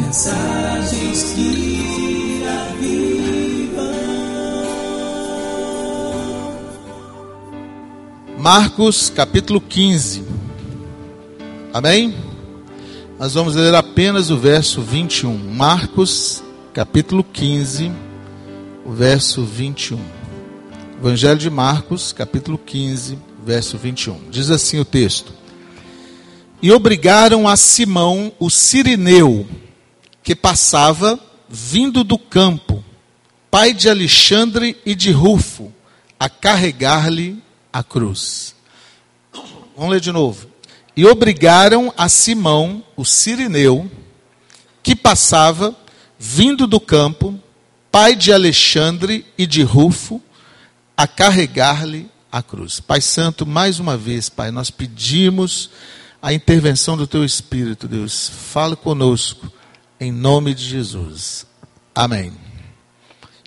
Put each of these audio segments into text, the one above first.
Mensagens que avivam. Marcos capítulo 15. Amém? Nós vamos ler apenas o verso 21. Marcos capítulo 15, o verso 21. Evangelho de Marcos, capítulo 15, verso 21. Diz assim o texto: E obrigaram a Simão, o sirineu, que passava vindo do campo, pai de Alexandre e de Rufo, a carregar-lhe a cruz. Vamos ler de novo. E obrigaram a Simão, o sirineu, que passava vindo do campo, pai de Alexandre e de Rufo, a carregar-lhe a cruz. Pai Santo, mais uma vez, Pai, nós pedimos a intervenção do Teu Espírito, Deus. Fala conosco, em nome de Jesus. Amém.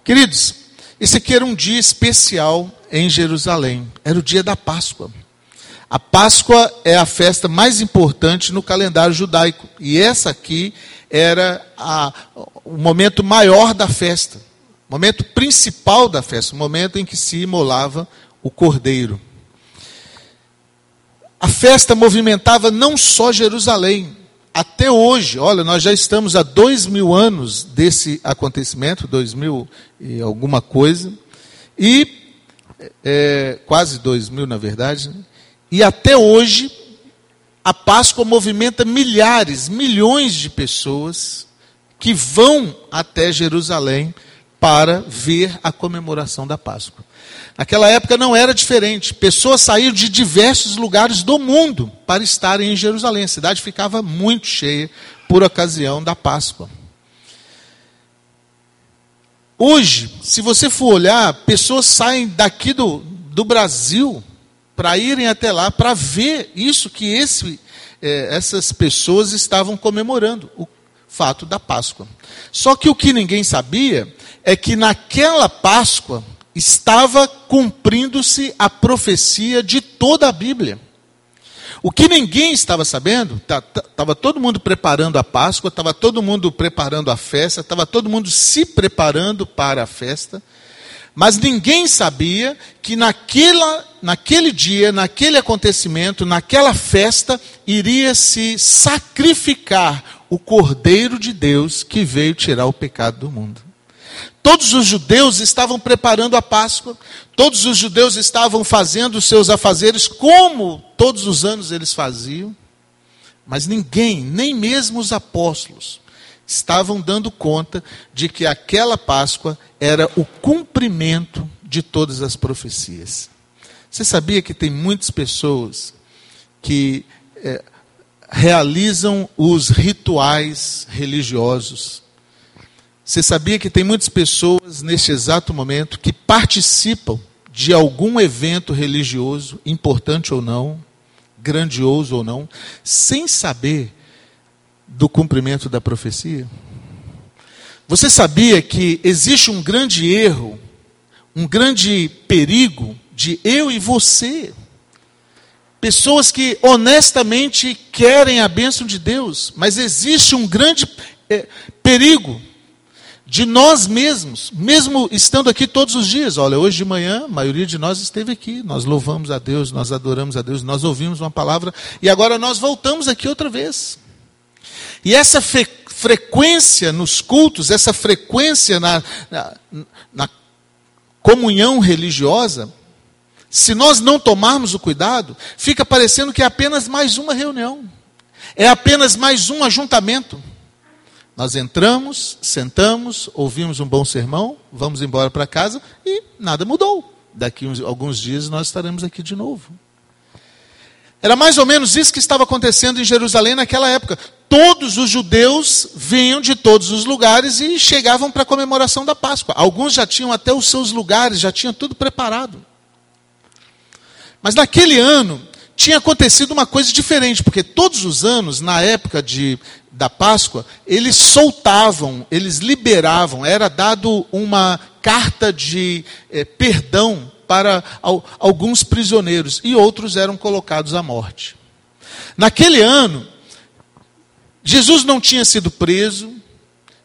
Queridos, esse aqui era um dia especial em Jerusalém. Era o dia da Páscoa. A Páscoa é a festa mais importante no calendário judaico. E essa aqui era a, o momento maior da festa, o momento principal da festa, o momento em que se imolava o cordeiro. A festa movimentava não só Jerusalém, até hoje, olha, nós já estamos há dois mil anos desse acontecimento, dois mil e alguma coisa, e é, quase dois mil na verdade, né? e até hoje a Páscoa movimenta milhares, milhões de pessoas que vão até Jerusalém para ver a comemoração da Páscoa. Naquela época não era diferente. Pessoas saíram de diversos lugares do mundo para estarem em Jerusalém. A cidade ficava muito cheia por ocasião da Páscoa. Hoje, se você for olhar, pessoas saem daqui do, do Brasil para irem até lá para ver isso que esse, eh, essas pessoas estavam comemorando, o fato da Páscoa. Só que o que ninguém sabia é que naquela Páscoa estava cumprindo-se a profecia de toda a Bíblia. O que ninguém estava sabendo, estava tá, todo mundo preparando a Páscoa, estava todo mundo preparando a festa, estava todo mundo se preparando para a festa, mas ninguém sabia que naquela, naquele dia, naquele acontecimento, naquela festa, iria se sacrificar o Cordeiro de Deus que veio tirar o pecado do mundo. Todos os judeus estavam preparando a Páscoa, todos os judeus estavam fazendo os seus afazeres como todos os anos eles faziam, mas ninguém, nem mesmo os apóstolos, estavam dando conta de que aquela Páscoa era o cumprimento de todas as profecias. Você sabia que tem muitas pessoas que é, realizam os rituais religiosos? Você sabia que tem muitas pessoas neste exato momento que participam de algum evento religioso, importante ou não, grandioso ou não, sem saber do cumprimento da profecia? Você sabia que existe um grande erro, um grande perigo de eu e você? Pessoas que honestamente querem a bênção de Deus, mas existe um grande é, perigo de nós mesmos, mesmo estando aqui todos os dias. Olha, hoje de manhã, a maioria de nós esteve aqui, nós louvamos a Deus, nós adoramos a Deus, nós ouvimos uma palavra e agora nós voltamos aqui outra vez. E essa fre frequência nos cultos, essa frequência na, na, na comunhão religiosa, se nós não tomarmos o cuidado, fica parecendo que é apenas mais uma reunião, é apenas mais um ajuntamento. Nós entramos, sentamos, ouvimos um bom sermão, vamos embora para casa e nada mudou. Daqui uns, alguns dias nós estaremos aqui de novo. Era mais ou menos isso que estava acontecendo em Jerusalém naquela época. Todos os judeus vinham de todos os lugares e chegavam para a comemoração da Páscoa. Alguns já tinham até os seus lugares, já tinham tudo preparado. Mas naquele ano tinha acontecido uma coisa diferente, porque todos os anos, na época de, da Páscoa, eles soltavam, eles liberavam, era dado uma carta de eh, perdão para alguns prisioneiros e outros eram colocados à morte. Naquele ano, Jesus não tinha sido preso,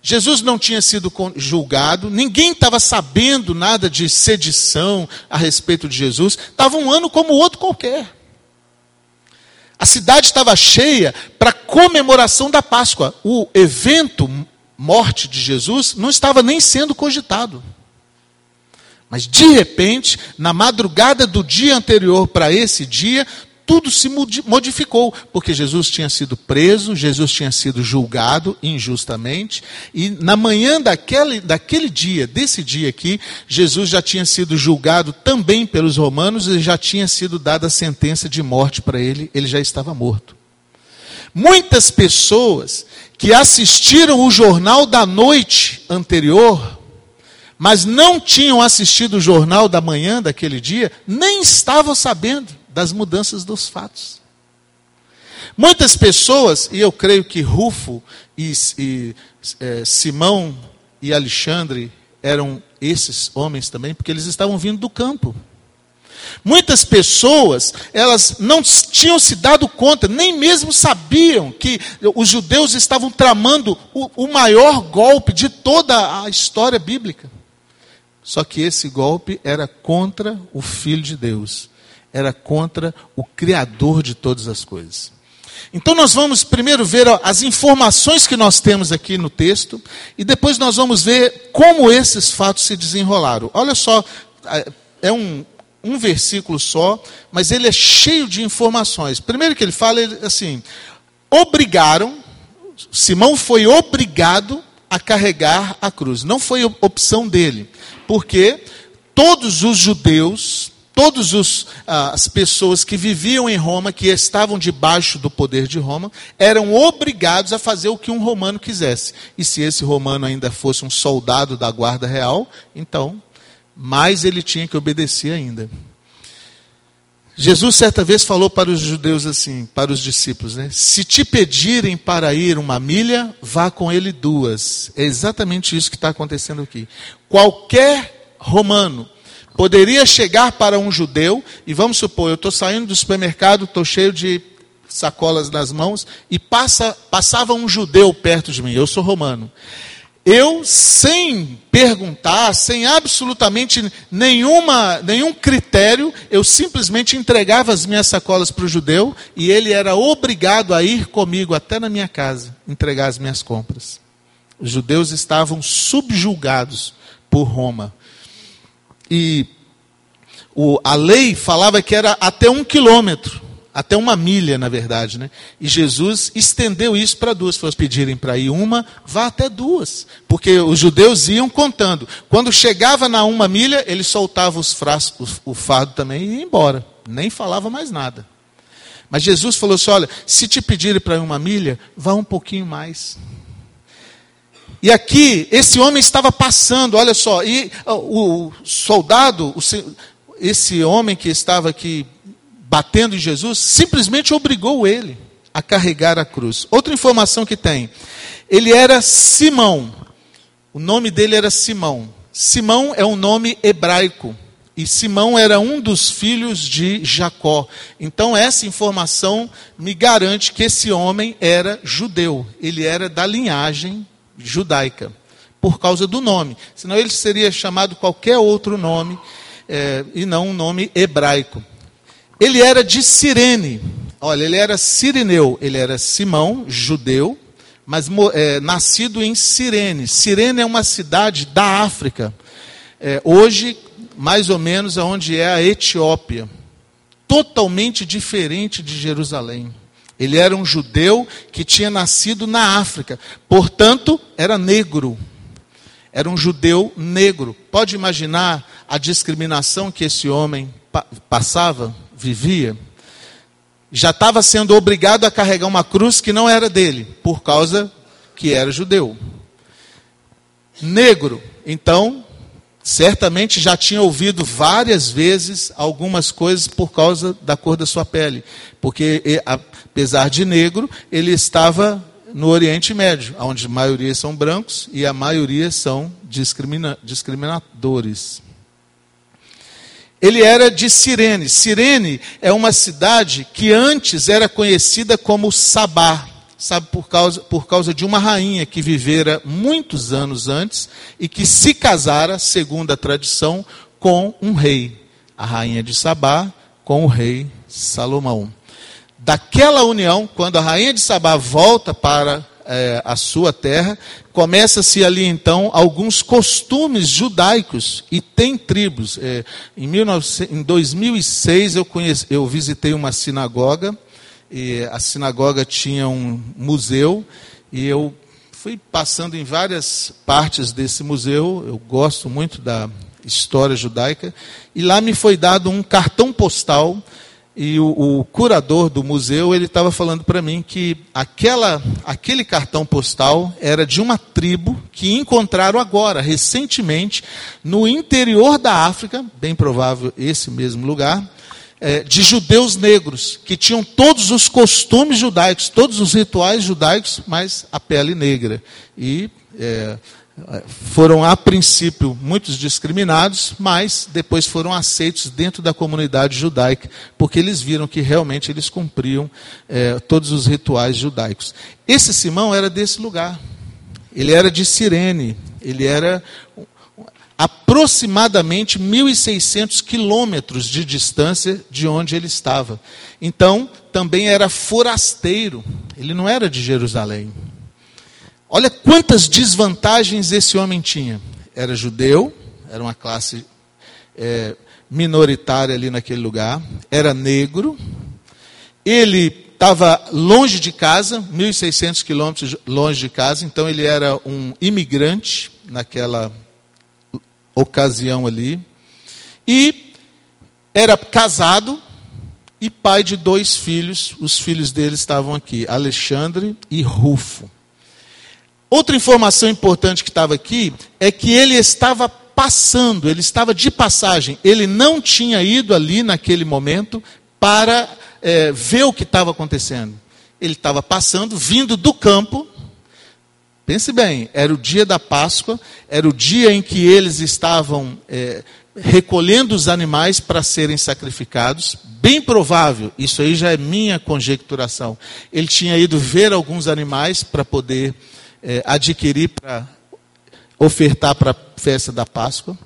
Jesus não tinha sido julgado, ninguém estava sabendo nada de sedição a respeito de Jesus, estava um ano como outro qualquer. A cidade estava cheia para comemoração da Páscoa. O evento morte de Jesus não estava nem sendo cogitado. Mas de repente, na madrugada do dia anterior para esse dia, tudo se modificou, porque Jesus tinha sido preso, Jesus tinha sido julgado injustamente, e na manhã daquele, daquele dia, desse dia aqui, Jesus já tinha sido julgado também pelos romanos e já tinha sido dada a sentença de morte para ele, ele já estava morto. Muitas pessoas que assistiram o jornal da noite anterior, mas não tinham assistido o jornal da manhã daquele dia, nem estavam sabendo das mudanças dos fatos. Muitas pessoas, e eu creio que Rufo e, e é, Simão e Alexandre eram esses homens também, porque eles estavam vindo do campo. Muitas pessoas, elas não tinham se dado conta, nem mesmo sabiam que os judeus estavam tramando o, o maior golpe de toda a história bíblica. Só que esse golpe era contra o Filho de Deus, era contra o Criador de todas as coisas. Então nós vamos primeiro ver as informações que nós temos aqui no texto, e depois nós vamos ver como esses fatos se desenrolaram. Olha só, é um, um versículo só, mas ele é cheio de informações. Primeiro que ele fala assim: obrigaram, Simão foi obrigado a carregar a cruz. Não foi opção dele, porque todos os judeus, todas ah, as pessoas que viviam em Roma, que estavam debaixo do poder de Roma, eram obrigados a fazer o que um romano quisesse. E se esse romano ainda fosse um soldado da guarda real, então mais ele tinha que obedecer ainda. Jesus certa vez falou para os judeus assim, para os discípulos, né? Se te pedirem para ir uma milha, vá com ele duas. É exatamente isso que está acontecendo aqui. Qualquer romano poderia chegar para um judeu, e vamos supor, eu estou saindo do supermercado, estou cheio de sacolas nas mãos, e passa, passava um judeu perto de mim, eu sou romano eu, sem perguntar, sem absolutamente nenhuma, nenhum critério, eu simplesmente entregava as minhas sacolas para o judeu e ele era obrigado a ir comigo até na minha casa entregar as minhas compras. Os judeus estavam subjugados por Roma. E o, a lei falava que era até um quilômetro até uma milha, na verdade. Né? E Jesus estendeu isso para duas. Se pedirem para ir uma, vá até duas. Porque os judeus iam contando. Quando chegava na uma milha, ele soltava os frascos, o fardo também e ia embora. Nem falava mais nada. Mas Jesus falou assim: olha, se te pedirem para ir uma milha, vá um pouquinho mais. E aqui, esse homem estava passando, olha só, e o soldado, esse homem que estava aqui batendo em Jesus, simplesmente obrigou ele a carregar a cruz. Outra informação que tem: ele era Simão. O nome dele era Simão. Simão é um nome hebraico. E Simão era um dos filhos de Jacó. Então, essa informação me garante que esse homem era judeu. Ele era da linhagem judaica. Por causa do nome. Senão ele seria chamado qualquer outro nome. É, e não um nome hebraico. Ele era de Cirene. Olha, ele era sirineu. Ele era Simão, judeu, mas é, nascido em Cirene. Cirene é uma cidade da África. É, hoje, mais ou menos, aonde é a Etiópia. Totalmente diferente de Jerusalém. Ele era um judeu que tinha nascido na África. Portanto, era negro. Era um judeu negro. Pode imaginar a discriminação que esse homem pa passava? vivia, já estava sendo obrigado a carregar uma cruz que não era dele, por causa que era judeu. Negro, então, certamente já tinha ouvido várias vezes algumas coisas por causa da cor da sua pele, porque apesar de negro, ele estava no Oriente Médio, onde a maioria são brancos e a maioria são discrimina discriminadores. Ele era de Cirene. Cirene é uma cidade que antes era conhecida como Sabá. Sabe, por causa, por causa de uma rainha que vivera muitos anos antes e que se casara, segundo a tradição, com um rei. A rainha de Sabá com o rei Salomão. Daquela união, quando a rainha de Sabá volta para é, a sua terra, começa-se ali então alguns costumes judaicos e tem tribos. É, em, 19, em 2006 eu, conheci, eu visitei uma sinagoga e a sinagoga tinha um museu e eu fui passando em várias partes desse museu. Eu gosto muito da história judaica e lá me foi dado um cartão postal e o, o curador do museu ele estava falando para mim que aquela, aquele cartão postal era de uma tribo que encontraram agora, recentemente, no interior da África, bem provável esse mesmo lugar, é, de judeus negros, que tinham todos os costumes judaicos, todos os rituais judaicos, mas a pele negra. E é, foram a princípio muitos discriminados, mas depois foram aceitos dentro da comunidade judaica, porque eles viram que realmente eles cumpriam é, todos os rituais judaicos. Esse Simão era desse lugar. Ele era de Cirene. Ele era aproximadamente 1.600 quilômetros de distância de onde ele estava. Então, também era forasteiro. Ele não era de Jerusalém. Olha quantas desvantagens esse homem tinha. Era judeu, era uma classe é, minoritária ali naquele lugar, era negro, ele estava longe de casa, 1.600 quilômetros longe de casa, então ele era um imigrante naquela ocasião ali, e era casado e pai de dois filhos, os filhos dele estavam aqui, Alexandre e Rufo. Outra informação importante que estava aqui é que ele estava passando, ele estava de passagem, ele não tinha ido ali naquele momento para é, ver o que estava acontecendo. Ele estava passando, vindo do campo. Pense bem, era o dia da Páscoa, era o dia em que eles estavam é, recolhendo os animais para serem sacrificados. Bem provável, isso aí já é minha conjecturação. Ele tinha ido ver alguns animais para poder é, adquirir para ofertar para a festa da Páscoa.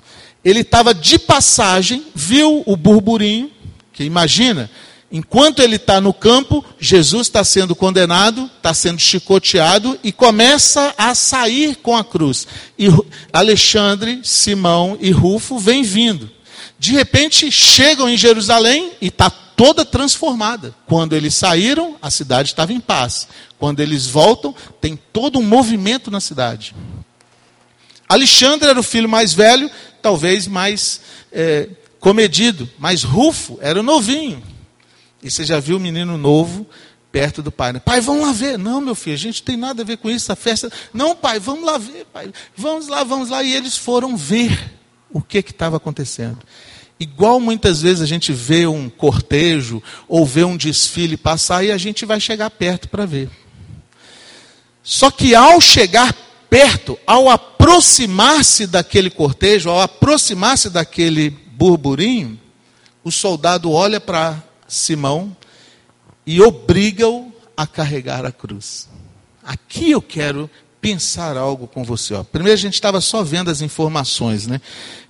Ele estava de passagem, viu o burburinho, que imagina, enquanto ele está no campo, Jesus está sendo condenado, está sendo chicoteado e começa a sair com a cruz. E Alexandre, Simão e Rufo vêm vindo. De repente chegam em Jerusalém e está toda transformada. Quando eles saíram, a cidade estava em paz. Quando eles voltam, tem todo um movimento na cidade. Alexandre era o filho mais velho, talvez mais é, comedido, mas Rufo era o novinho. E você já viu o menino novo perto do pai. Né? Pai, vamos lá ver. Não, meu filho, a gente tem nada a ver com isso, a festa. Não, pai, vamos lá ver, pai. Vamos lá, vamos lá. E eles foram ver o que estava acontecendo. Igual muitas vezes a gente vê um cortejo ou vê um desfile passar e a gente vai chegar perto para ver. Só que ao chegar perto, ao aproximar-se daquele cortejo, ao aproximar-se daquele burburinho, o soldado olha para Simão e obriga-o a carregar a cruz. Aqui eu quero pensar algo com você. Ó. Primeiro a gente estava só vendo as informações, né?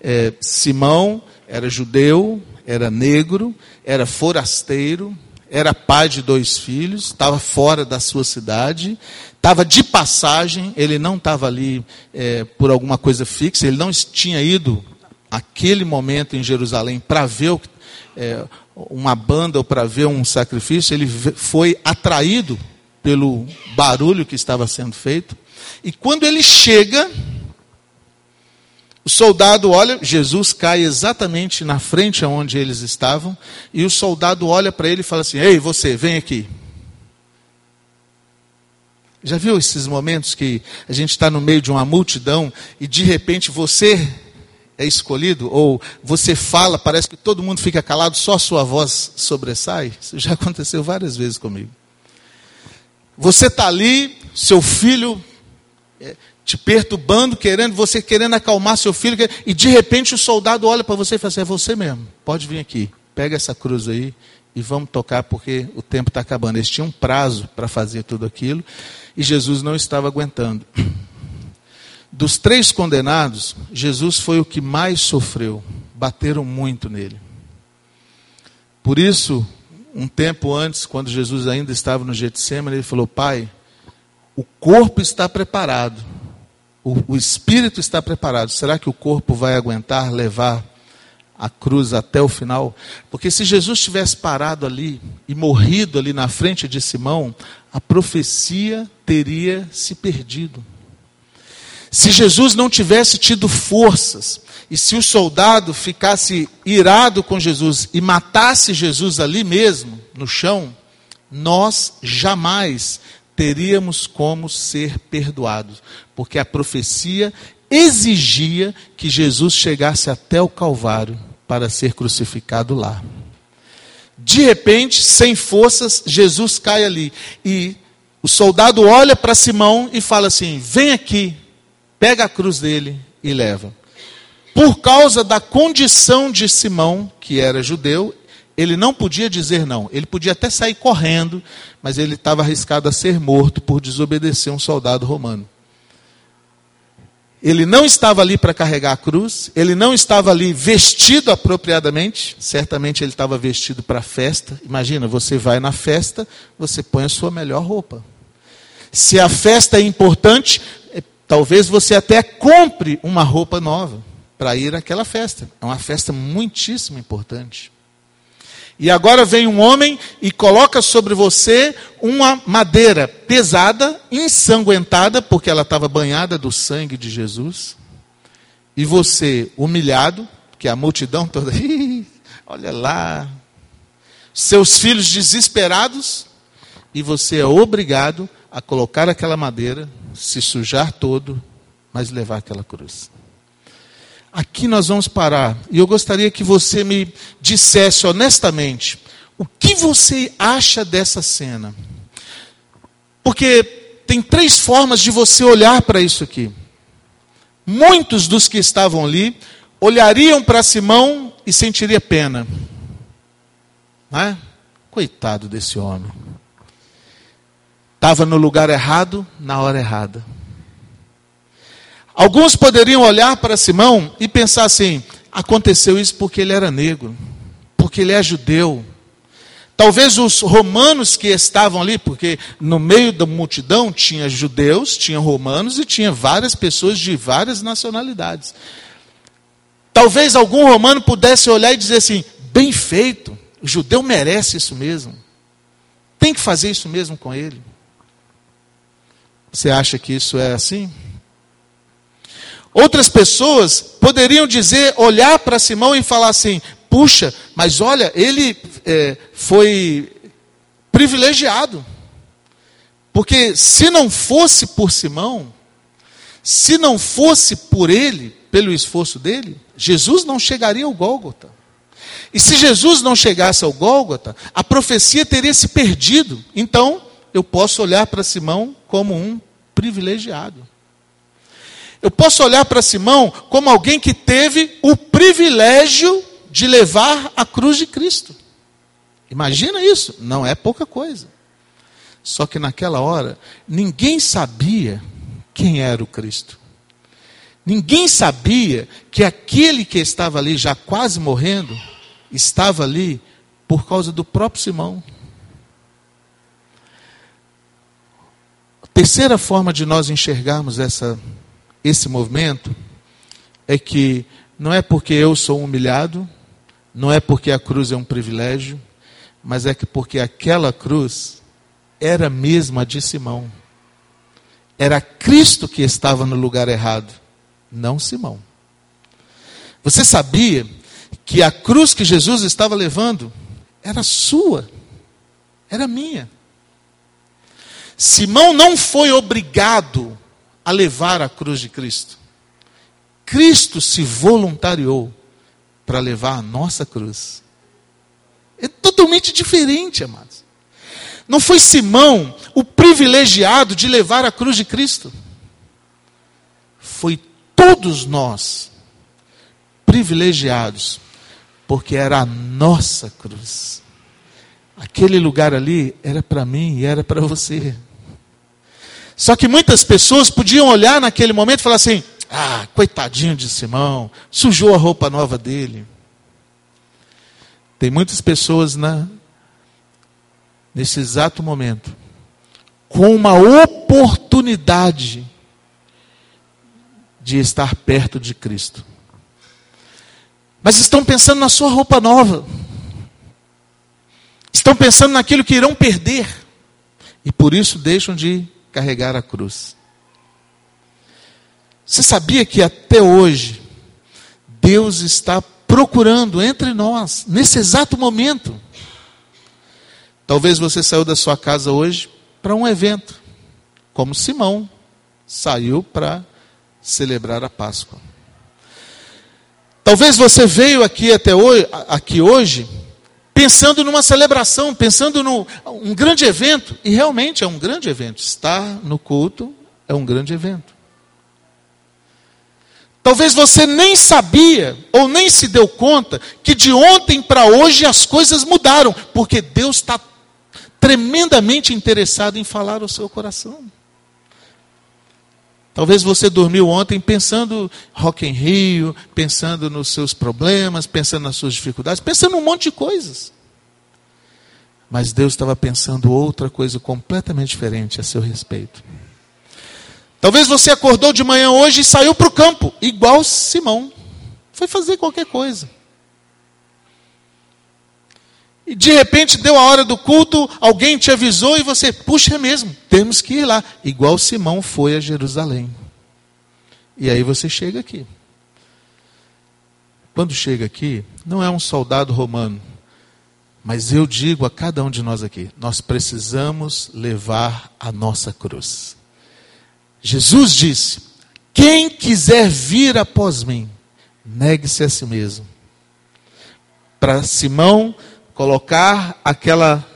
É, Simão era judeu, era negro, era forasteiro, era pai de dois filhos, estava fora da sua cidade, estava de passagem, ele não estava ali é, por alguma coisa fixa, ele não tinha ido aquele momento em Jerusalém para ver é, uma banda ou para ver um sacrifício, ele foi atraído pelo barulho que estava sendo feito. E quando ele chega, o soldado olha, Jesus cai exatamente na frente aonde eles estavam, e o soldado olha para ele e fala assim: Ei, você, vem aqui. Já viu esses momentos que a gente está no meio de uma multidão e de repente você é escolhido, ou você fala, parece que todo mundo fica calado, só a sua voz sobressai? Isso já aconteceu várias vezes comigo. Você está ali, seu filho é, te perturbando, querendo, você querendo acalmar seu filho, e de repente o soldado olha para você e fala assim: é você mesmo, pode vir aqui, pega essa cruz aí e vamos tocar porque o tempo está acabando. Eles tinham um prazo para fazer tudo aquilo e Jesus não estava aguentando. Dos três condenados, Jesus foi o que mais sofreu. Bateram muito nele. Por isso, um tempo antes, quando Jesus ainda estava no Getsemane, ele falou: Pai, o corpo está preparado, o, o espírito está preparado. Será que o corpo vai aguentar levar a cruz até o final? Porque se Jesus tivesse parado ali e morrido ali na frente de Simão, a profecia teria se perdido. Se Jesus não tivesse tido forças, e se o soldado ficasse irado com Jesus e matasse Jesus ali mesmo, no chão, nós jamais teríamos como ser perdoados, porque a profecia exigia que Jesus chegasse até o Calvário para ser crucificado lá. De repente, sem forças, Jesus cai ali e o soldado olha para Simão e fala assim: Vem aqui, pega a cruz dele e leva por causa da condição de Simão, que era judeu, ele não podia dizer não. Ele podia até sair correndo, mas ele estava arriscado a ser morto por desobedecer um soldado romano. Ele não estava ali para carregar a cruz, ele não estava ali vestido apropriadamente, certamente ele estava vestido para a festa. Imagina, você vai na festa, você põe a sua melhor roupa. Se a festa é importante, talvez você até compre uma roupa nova para ir àquela festa. É uma festa muitíssimo importante. E agora vem um homem e coloca sobre você uma madeira pesada, ensanguentada, porque ela estava banhada do sangue de Jesus. E você, humilhado, que a multidão toda, olha lá, seus filhos desesperados, e você é obrigado a colocar aquela madeira, se sujar todo, mas levar aquela cruz. Aqui nós vamos parar. E eu gostaria que você me dissesse honestamente o que você acha dessa cena. Porque tem três formas de você olhar para isso aqui. Muitos dos que estavam ali olhariam para Simão e sentiria pena. Não é? Coitado desse homem. Estava no lugar errado, na hora errada. Alguns poderiam olhar para Simão e pensar assim: aconteceu isso porque ele era negro, porque ele é judeu. Talvez os romanos que estavam ali, porque no meio da multidão tinha judeus, tinha romanos e tinha várias pessoas de várias nacionalidades. Talvez algum romano pudesse olhar e dizer assim: bem feito, o judeu merece isso mesmo. Tem que fazer isso mesmo com ele. Você acha que isso é assim? Outras pessoas poderiam dizer, olhar para Simão e falar assim: puxa, mas olha, ele é, foi privilegiado. Porque se não fosse por Simão, se não fosse por ele, pelo esforço dele, Jesus não chegaria ao Gólgota. E se Jesus não chegasse ao Gólgota, a profecia teria se perdido. Então, eu posso olhar para Simão como um privilegiado. Eu posso olhar para Simão como alguém que teve o privilégio de levar a cruz de Cristo. Imagina isso, não é pouca coisa. Só que naquela hora, ninguém sabia quem era o Cristo. Ninguém sabia que aquele que estava ali já quase morrendo, estava ali por causa do próprio Simão. Terceira forma de nós enxergarmos essa esse movimento é que não é porque eu sou humilhado, não é porque a cruz é um privilégio, mas é que porque aquela cruz era mesmo a de Simão. Era Cristo que estava no lugar errado, não Simão. Você sabia que a cruz que Jesus estava levando era sua, era minha. Simão não foi obrigado a levar a cruz de Cristo. Cristo se voluntariou para levar a nossa cruz. É totalmente diferente, amados. Não foi Simão o privilegiado de levar a cruz de Cristo. Foi todos nós privilegiados, porque era a nossa cruz. Aquele lugar ali era para mim e era para você. Só que muitas pessoas podiam olhar naquele momento e falar assim: ah, coitadinho de Simão, sujou a roupa nova dele. Tem muitas pessoas na, nesse exato momento com uma oportunidade de estar perto de Cristo. Mas estão pensando na sua roupa nova. Estão pensando naquilo que irão perder. E por isso deixam de carregar a cruz. Você sabia que até hoje Deus está procurando entre nós, nesse exato momento? Talvez você saiu da sua casa hoje para um evento, como Simão saiu para celebrar a Páscoa. Talvez você veio aqui até hoje, aqui hoje pensando numa celebração, pensando num um grande evento, e realmente é um grande evento. Estar no culto é um grande evento. Talvez você nem sabia ou nem se deu conta que de ontem para hoje as coisas mudaram, porque Deus está tremendamente interessado em falar ao seu coração. Talvez você dormiu ontem pensando Rock em Rio, pensando nos seus problemas, pensando nas suas dificuldades, pensando um monte de coisas. Mas Deus estava pensando outra coisa completamente diferente a seu respeito. Talvez você acordou de manhã hoje e saiu para o campo, igual Simão. Foi fazer qualquer coisa. E de repente deu a hora do culto, alguém te avisou e você, puxa é mesmo, temos que ir lá. Igual Simão foi a Jerusalém. E aí você chega aqui. Quando chega aqui, não é um soldado romano, mas eu digo a cada um de nós aqui: nós precisamos levar a nossa cruz. Jesus disse: quem quiser vir após mim, negue-se a si mesmo. Para Simão, colocar aquela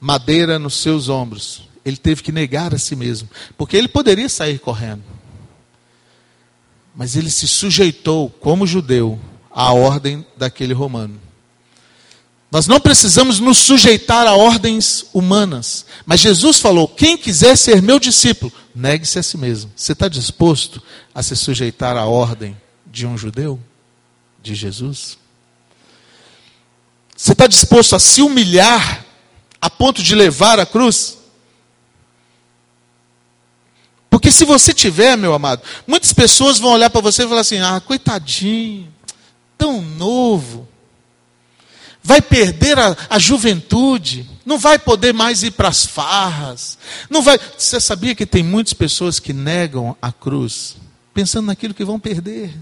madeira nos seus ombros. Ele teve que negar a si mesmo, porque ele poderia sair correndo. Mas ele se sujeitou, como judeu, à ordem daquele romano. Nós não precisamos nos sujeitar a ordens humanas. Mas Jesus falou: quem quiser ser meu discípulo, negue-se a si mesmo. Você está disposto a se sujeitar à ordem de um judeu? De Jesus? Você está disposto a se humilhar a ponto de levar a cruz? Porque se você tiver, meu amado, muitas pessoas vão olhar para você e falar assim: ah, coitadinho, tão novo, vai perder a, a juventude, não vai poder mais ir para as farras, não vai. Você sabia que tem muitas pessoas que negam a cruz, pensando naquilo que vão perder,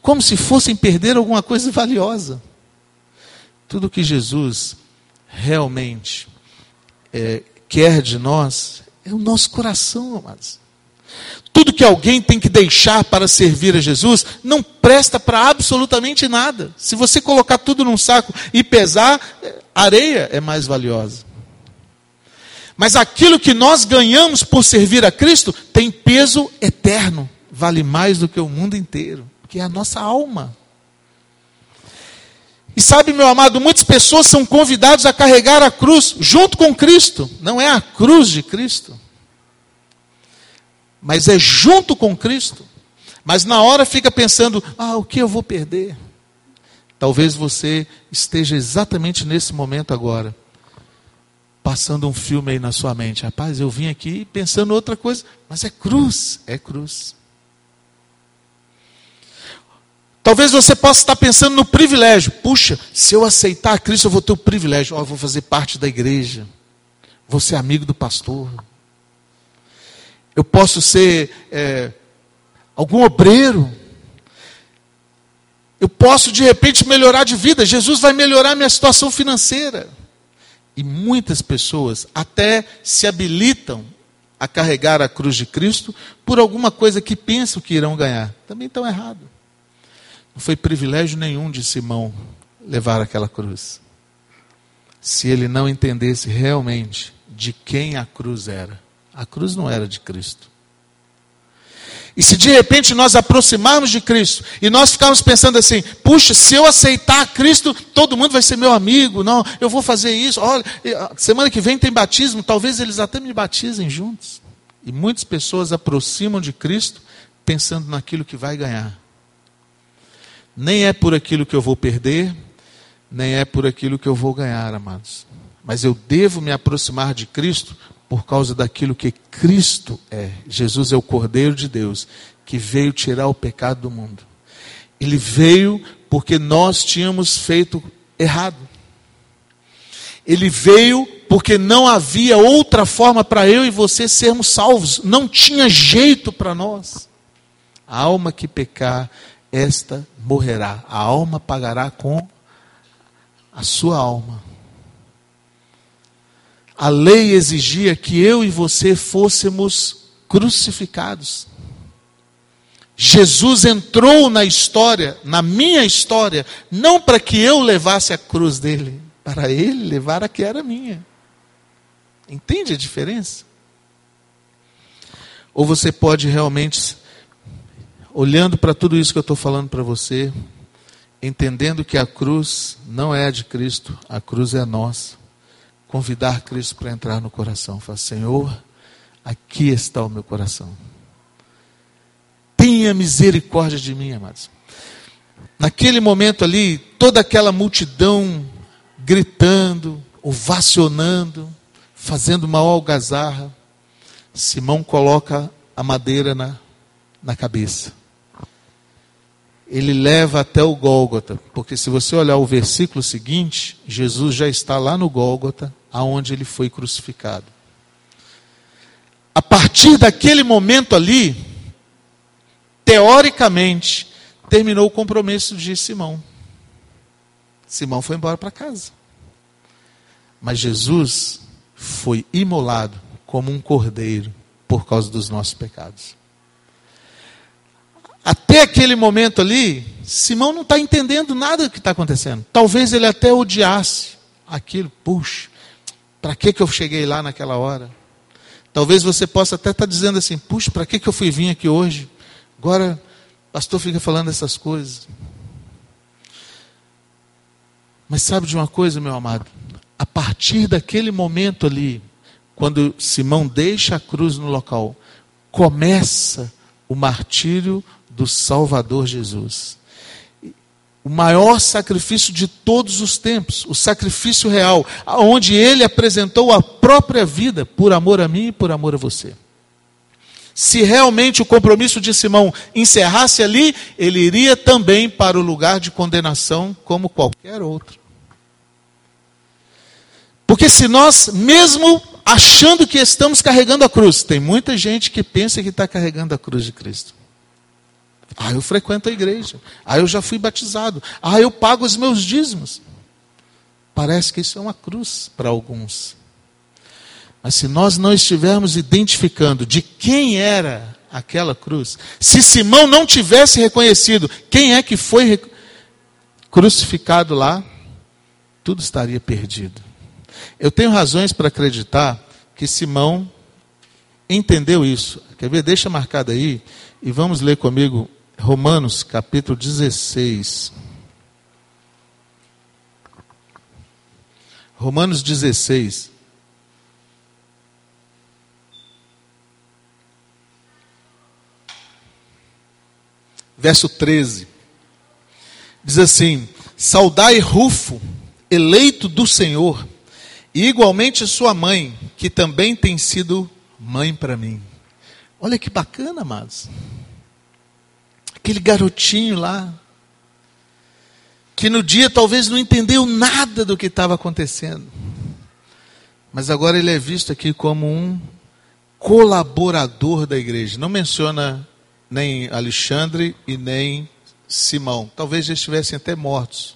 como se fossem perder alguma coisa valiosa. Tudo que Jesus realmente é, quer de nós é o nosso coração, amados. Tudo que alguém tem que deixar para servir a Jesus não presta para absolutamente nada. Se você colocar tudo num saco e pesar, areia é mais valiosa. Mas aquilo que nós ganhamos por servir a Cristo tem peso eterno, vale mais do que o mundo inteiro, que é a nossa alma. E sabe, meu amado, muitas pessoas são convidadas a carregar a cruz junto com Cristo. Não é a cruz de Cristo, mas é junto com Cristo. Mas na hora fica pensando: ah, o que eu vou perder? Talvez você esteja exatamente nesse momento agora, passando um filme aí na sua mente. Rapaz, eu vim aqui pensando outra coisa, mas é cruz, é cruz. Talvez você possa estar pensando no privilégio. Puxa, se eu aceitar a Cristo, eu vou ter o privilégio. Oh, eu vou fazer parte da igreja. Vou ser amigo do pastor. Eu posso ser é, algum obreiro. Eu posso, de repente, melhorar de vida. Jesus vai melhorar minha situação financeira. E muitas pessoas até se habilitam a carregar a cruz de Cristo por alguma coisa que pensam que irão ganhar. Também estão errados. Não foi privilégio nenhum de Simão levar aquela cruz. Se ele não entendesse realmente de quem a cruz era. A cruz não era de Cristo. E se de repente nós aproximarmos de Cristo e nós ficarmos pensando assim, puxa, se eu aceitar Cristo, todo mundo vai ser meu amigo, não, eu vou fazer isso. Olha, semana que vem tem batismo, talvez eles até me batizem juntos. E muitas pessoas aproximam de Cristo pensando naquilo que vai ganhar. Nem é por aquilo que eu vou perder, nem é por aquilo que eu vou ganhar, amados. Mas eu devo me aproximar de Cristo por causa daquilo que Cristo é. Jesus é o Cordeiro de Deus que veio tirar o pecado do mundo. Ele veio porque nós tínhamos feito errado. Ele veio porque não havia outra forma para eu e você sermos salvos. Não tinha jeito para nós. A alma que pecar, esta morrerá. A alma pagará com a sua alma a lei exigia que eu e você fôssemos crucificados. Jesus entrou na história, na minha história, não para que eu levasse a cruz dele, para ele levar a que era minha. Entende a diferença? Ou você pode realmente, olhando para tudo isso que eu estou falando para você, entendendo que a cruz não é a de Cristo, a cruz é a nossa convidar Cristo para entrar no coração. Falar, Senhor, aqui está o meu coração. Tenha misericórdia de mim, amados. Naquele momento ali, toda aquela multidão gritando, ovacionando, fazendo uma algazarra, Simão coloca a madeira na, na cabeça. Ele leva até o Gólgota, porque se você olhar o versículo seguinte, Jesus já está lá no Gólgota, aonde ele foi crucificado. A partir daquele momento ali, teoricamente, terminou o compromisso de Simão. Simão foi embora para casa. Mas Jesus foi imolado como um cordeiro por causa dos nossos pecados. Até aquele momento ali, Simão não está entendendo nada do que está acontecendo. Talvez ele até odiasse aquilo. Puxa, para que, que eu cheguei lá naquela hora? Talvez você possa até estar tá dizendo assim: puxa, para que, que eu fui vir aqui hoje? Agora, o pastor fica falando essas coisas. Mas sabe de uma coisa, meu amado? A partir daquele momento ali, quando Simão deixa a cruz no local, começa o martírio do Salvador Jesus o maior sacrifício de todos os tempos, o sacrifício real, onde ele apresentou a própria vida por amor a mim e por amor a você. Se realmente o compromisso de Simão encerrasse ali, ele iria também para o lugar de condenação como qualquer outro. Porque se nós, mesmo achando que estamos carregando a cruz, tem muita gente que pensa que está carregando a cruz de Cristo. Ah, eu frequento a igreja. Ah, eu já fui batizado. Ah, eu pago os meus dízimos. Parece que isso é uma cruz para alguns. Mas se nós não estivermos identificando de quem era aquela cruz, se Simão não tivesse reconhecido quem é que foi crucificado lá, tudo estaria perdido. Eu tenho razões para acreditar que Simão entendeu isso. Quer ver? Deixa marcado aí e vamos ler comigo Romanos capítulo 16. Romanos 16. Verso 13. Diz assim: Saudai Rufo, eleito do Senhor, e igualmente sua mãe, que também tem sido mãe para mim. Olha que bacana, amados aquele garotinho lá, que no dia talvez não entendeu nada do que estava acontecendo, mas agora ele é visto aqui como um colaborador da igreja. Não menciona nem Alexandre e nem Simão. Talvez já estivessem até mortos.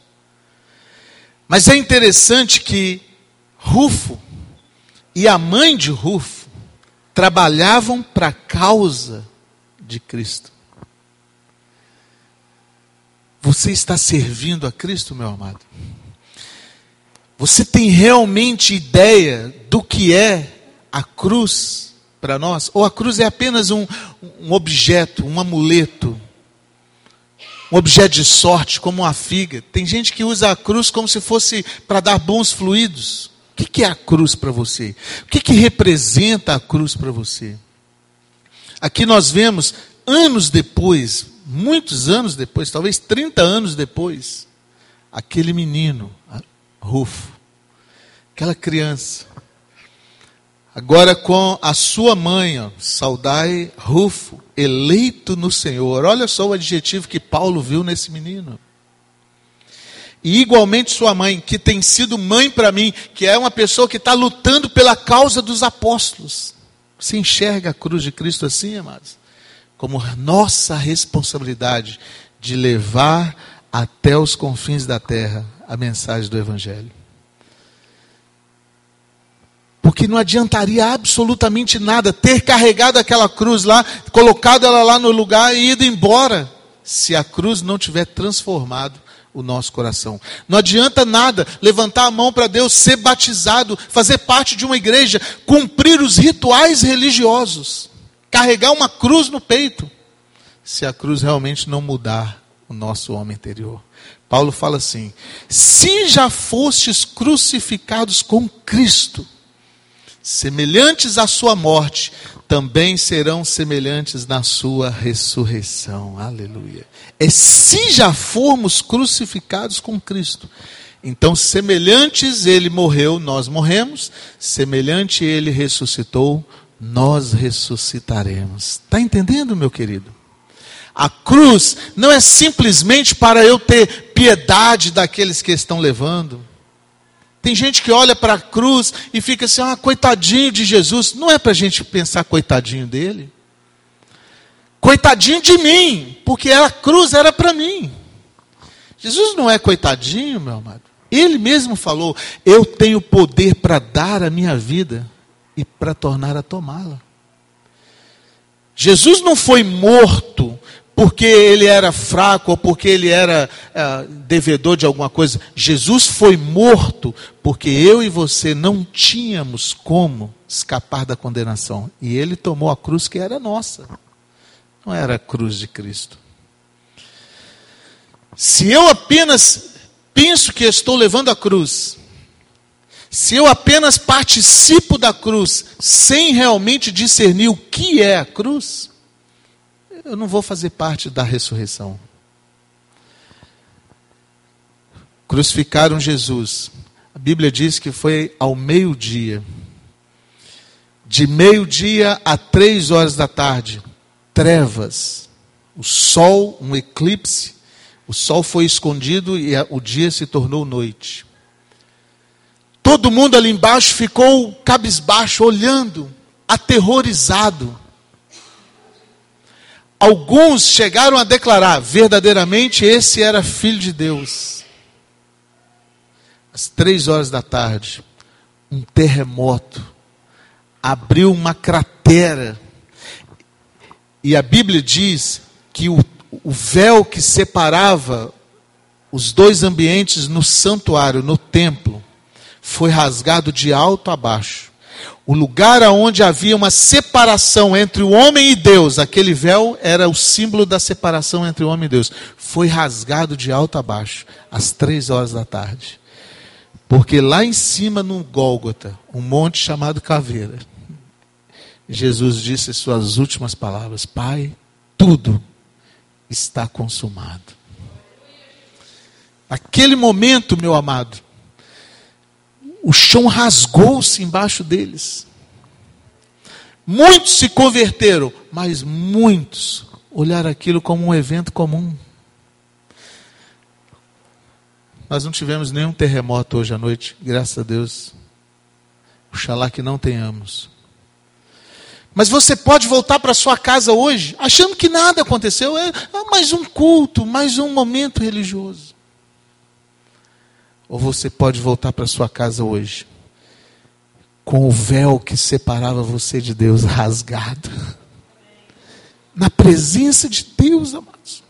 Mas é interessante que Rufo e a mãe de Rufo trabalhavam para a causa de Cristo. Você está servindo a Cristo, meu amado? Você tem realmente ideia do que é a cruz para nós? Ou a cruz é apenas um, um objeto, um amuleto, um objeto de sorte, como uma figa? Tem gente que usa a cruz como se fosse para dar bons fluidos. O que, é a cruz para você? O que, que representa a cruz para você? Aqui nós vemos, anos depois, muitos anos depois, talvez 30 anos depois, aquele menino, Rufo, aquela criança, agora com a sua mãe, saudai Rufo, eleito no Senhor. Olha só o adjetivo que Paulo viu nesse menino. E igualmente sua mãe, que tem sido mãe para mim, que é uma pessoa que está lutando pela causa dos apóstolos. Você enxerga a cruz de Cristo assim, amados? Como nossa responsabilidade de levar até os confins da terra a mensagem do Evangelho. Porque não adiantaria absolutamente nada ter carregado aquela cruz lá, colocado ela lá no lugar e ido embora, se a cruz não tiver transformado o nosso coração. Não adianta nada levantar a mão para Deus, ser batizado, fazer parte de uma igreja, cumprir os rituais religiosos, carregar uma cruz no peito, se a cruz realmente não mudar o nosso homem interior. Paulo fala assim: se já fostes crucificados com Cristo, semelhantes à sua morte, também serão semelhantes na sua ressurreição. Aleluia. É se já formos crucificados com Cristo. Então, semelhantes ele morreu, nós morremos, semelhante ele ressuscitou, nós ressuscitaremos. Está entendendo, meu querido? A cruz não é simplesmente para eu ter piedade daqueles que estão levando. Tem gente que olha para a cruz e fica assim, ah, coitadinho de Jesus. Não é para a gente pensar coitadinho dele. Coitadinho de mim, porque a cruz era para mim. Jesus não é coitadinho, meu amado. Ele mesmo falou: Eu tenho poder para dar a minha vida e para tornar a tomá-la. Jesus não foi morto porque ele era fraco ou porque ele era uh, devedor de alguma coisa. Jesus foi morto porque eu e você não tínhamos como escapar da condenação. E ele tomou a cruz que era nossa, não era a cruz de Cristo. Se eu apenas penso que estou levando a cruz, se eu apenas participo da cruz sem realmente discernir o que é a cruz, eu não vou fazer parte da ressurreição. Crucificaram Jesus. A Bíblia diz que foi ao meio-dia. De meio-dia a três horas da tarde, trevas, o sol, um eclipse, o sol foi escondido e o dia se tornou noite. Todo mundo ali embaixo ficou cabisbaixo, olhando, aterrorizado. Alguns chegaram a declarar: verdadeiramente esse era filho de Deus. Às três horas da tarde, um terremoto abriu uma cratera. E a Bíblia diz que o, o véu que separava os dois ambientes no santuário, no templo, foi rasgado de alto a baixo. O lugar onde havia uma separação entre o homem e Deus, aquele véu era o símbolo da separação entre o homem e Deus, foi rasgado de alto a baixo, às três horas da tarde. Porque lá em cima, no Gólgota, um monte chamado Caveira, Jesus disse suas últimas palavras: Pai, tudo está consumado. Aquele momento, meu amado, o chão rasgou-se embaixo deles. Muitos se converteram, mas muitos olharam aquilo como um evento comum. Nós não tivemos nenhum terremoto hoje à noite, graças a Deus. Oxalá que não tenhamos. Mas você pode voltar para sua casa hoje, achando que nada aconteceu. É mais um culto, mais um momento religioso. Ou você pode voltar para sua casa hoje com o véu que separava você de Deus rasgado. Na presença de Deus, amados.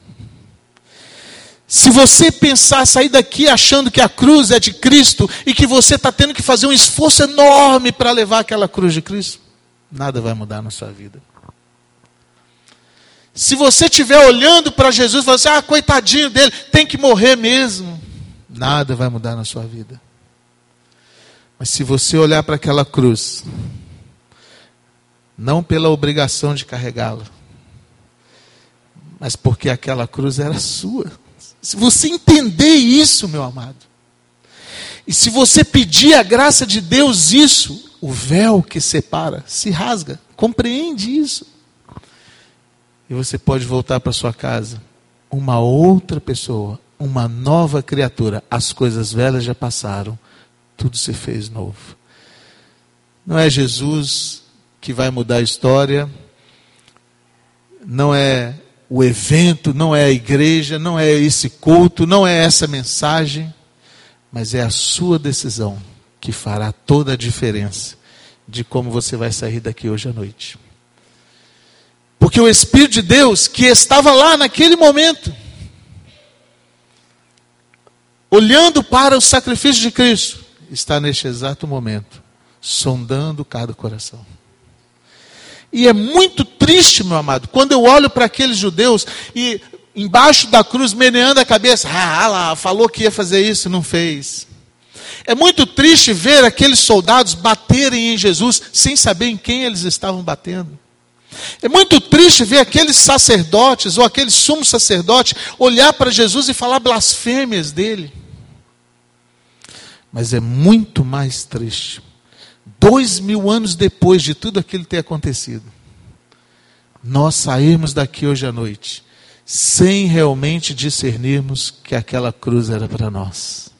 Se você pensar, sair daqui achando que a cruz é de Cristo e que você está tendo que fazer um esforço enorme para levar aquela cruz de Cristo, nada vai mudar na sua vida. Se você estiver olhando para Jesus e falar assim, ah, coitadinho dele, tem que morrer mesmo, nada vai mudar na sua vida. Mas se você olhar para aquela cruz, não pela obrigação de carregá-la, mas porque aquela cruz era sua. Se você entender isso, meu amado, e se você pedir a graça de Deus isso, o véu que separa se rasga. Compreende isso? E você pode voltar para sua casa, uma outra pessoa, uma nova criatura. As coisas velhas já passaram, tudo se fez novo. Não é Jesus que vai mudar a história, não é o evento, não é a igreja, não é esse culto, não é essa mensagem, mas é a sua decisão que fará toda a diferença de como você vai sair daqui hoje à noite. Porque o Espírito de Deus, que estava lá naquele momento, olhando para o sacrifício de Cristo, está neste exato momento, sondando cada coração. E é muito triste, meu amado, quando eu olho para aqueles judeus e embaixo da cruz meneando a cabeça, ah lá, falou que ia fazer isso, não fez. É muito triste ver aqueles soldados baterem em Jesus sem saber em quem eles estavam batendo. É muito triste ver aqueles sacerdotes ou aquele sumo sacerdote olhar para Jesus e falar blasfêmias dele. Mas é muito mais triste, dois mil anos depois de tudo aquilo ter acontecido, nós sairmos daqui hoje à noite sem realmente discernirmos que aquela cruz era para nós.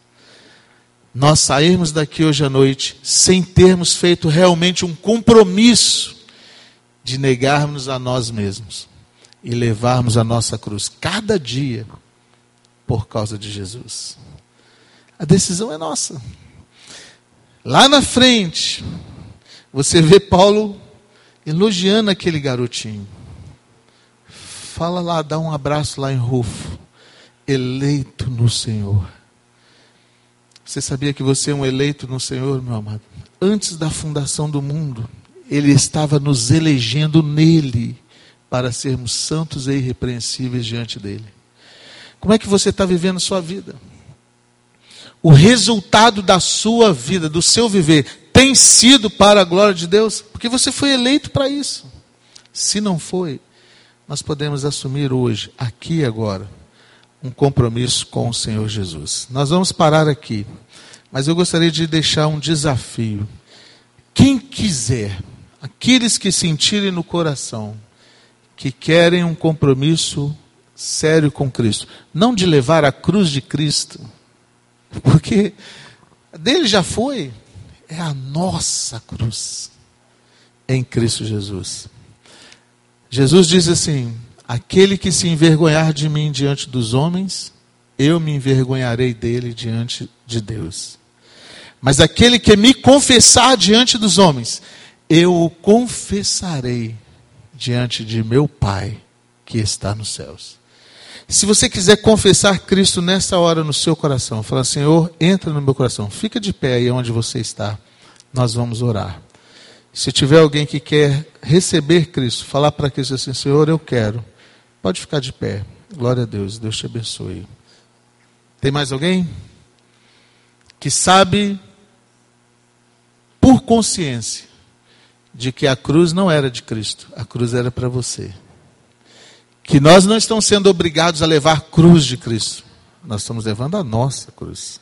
Nós sairmos daqui hoje à noite sem termos feito realmente um compromisso de negarmos a nós mesmos e levarmos a nossa cruz cada dia por causa de Jesus. A decisão é nossa. Lá na frente, você vê Paulo elogiando aquele garotinho. Fala lá, dá um abraço lá em Rufo. Eleito no Senhor. Você sabia que você é um eleito no Senhor, meu amado? Antes da fundação do mundo. Ele estava nos elegendo nele para sermos santos e irrepreensíveis diante dele. Como é que você está vivendo sua vida? O resultado da sua vida, do seu viver, tem sido para a glória de Deus? Porque você foi eleito para isso. Se não foi, nós podemos assumir hoje, aqui e agora, um compromisso com o Senhor Jesus. Nós vamos parar aqui, mas eu gostaria de deixar um desafio. Quem quiser aqueles que sentirem no coração que querem um compromisso sério com Cristo, não de levar a cruz de Cristo, porque dele já foi, é a nossa cruz em Cristo Jesus. Jesus diz assim: Aquele que se envergonhar de mim diante dos homens, eu me envergonharei dele diante de Deus. Mas aquele que me confessar diante dos homens, eu o confessarei diante de meu Pai que está nos céus. Se você quiser confessar Cristo nessa hora no seu coração, falar, Senhor, entra no meu coração, fica de pé aí onde você está, nós vamos orar. Se tiver alguém que quer receber Cristo, falar para Cristo assim, Senhor, eu quero, pode ficar de pé. Glória a Deus, Deus te abençoe. Tem mais alguém? Que sabe, por consciência, de que a cruz não era de Cristo, a cruz era para você. Que nós não estamos sendo obrigados a levar cruz de Cristo, nós estamos levando a nossa cruz.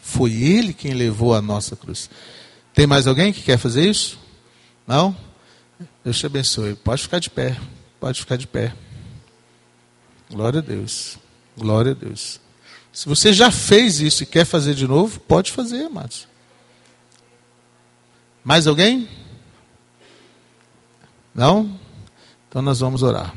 Foi Ele quem levou a nossa cruz. Tem mais alguém que quer fazer isso? Não? Deus te abençoe. Pode ficar de pé. Pode ficar de pé. Glória a Deus. Glória a Deus. Se você já fez isso e quer fazer de novo, pode fazer, amados. Mais alguém? Não? Então nós vamos orar.